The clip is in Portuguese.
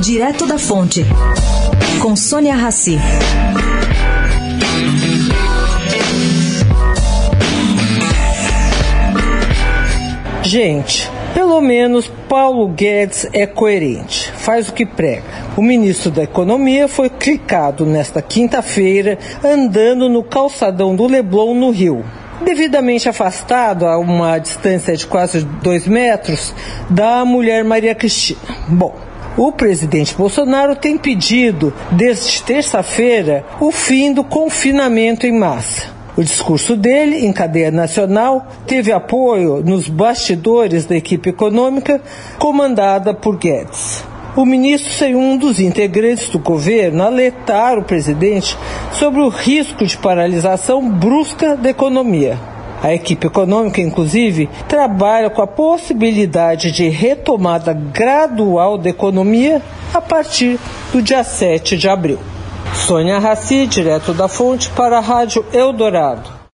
Direto da Fonte, com Sônia Rassi. Gente, pelo menos Paulo Guedes é coerente, faz o que prega. O ministro da Economia foi clicado nesta quinta-feira andando no calçadão do Leblon, no Rio. Devidamente afastado a uma distância de quase dois metros da mulher Maria Cristina. Bom, o presidente Bolsonaro tem pedido, desde terça-feira, o fim do confinamento em massa. O discurso dele, em cadeia nacional, teve apoio nos bastidores da equipe econômica comandada por Guedes. O ministro foi um dos integrantes do governo alertar o presidente sobre o risco de paralisação brusca da economia. A equipe econômica, inclusive, trabalha com a possibilidade de retomada gradual da economia a partir do dia 7 de abril. Sônia Raci, direto da fonte, para a Rádio Eldorado.